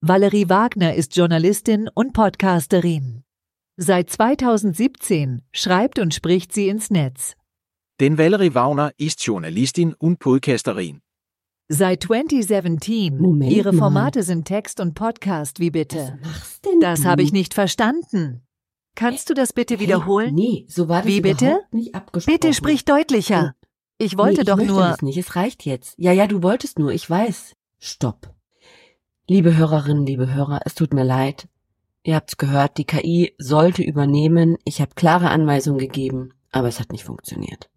Valerie Wagner ist Journalistin und Podcasterin. Seit 2017 schreibt und spricht sie ins Netz. Denn Valerie Wagner ist Journalistin und Podcasterin. Seit 2017. Moment Ihre mal. Formate sind Text und Podcast, wie bitte? Was machst denn Das habe ich nicht verstanden. Kannst du das bitte wiederholen? Hey, nee, so war das Wie bitte? nicht abgesprochen. Bitte sprich deutlicher. Ich wollte nee, doch ich möchte nur. Das nicht, es reicht jetzt. Ja, ja, du wolltest nur, ich weiß. Stopp. Liebe Hörerinnen, liebe Hörer, es tut mir leid. Ihr habt's gehört, die KI sollte übernehmen. Ich habe klare Anweisungen gegeben, aber es hat nicht funktioniert.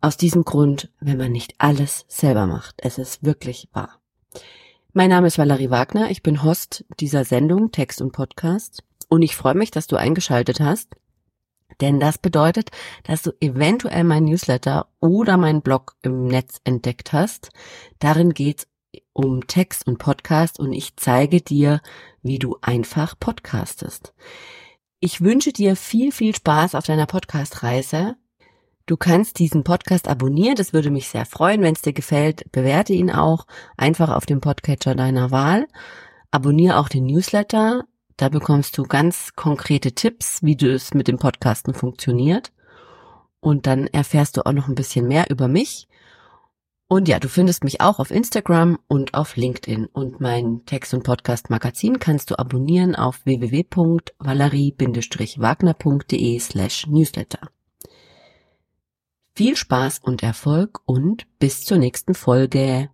Aus diesem Grund, wenn man nicht alles selber macht. Es ist wirklich wahr. Mein Name ist Valerie Wagner. Ich bin Host dieser Sendung Text und Podcast. Und ich freue mich, dass du eingeschaltet hast. Denn das bedeutet, dass du eventuell mein Newsletter oder meinen Blog im Netz entdeckt hast. Darin geht's um Text und Podcast und ich zeige dir, wie du einfach podcastest. Ich wünsche dir viel, viel Spaß auf deiner Podcast-Reise. Du kannst diesen Podcast abonnieren, das würde mich sehr freuen. Wenn es dir gefällt, bewerte ihn auch einfach auf dem Podcatcher deiner Wahl. Abonniere auch den Newsletter, da bekommst du ganz konkrete Tipps, wie du es mit dem Podcasten funktioniert. Und dann erfährst du auch noch ein bisschen mehr über mich. Und ja, du findest mich auch auf Instagram und auf LinkedIn. Und mein Text- und Podcast-Magazin kannst du abonnieren auf www.valerie-wagner.de slash newsletter. Viel Spaß und Erfolg und bis zur nächsten Folge.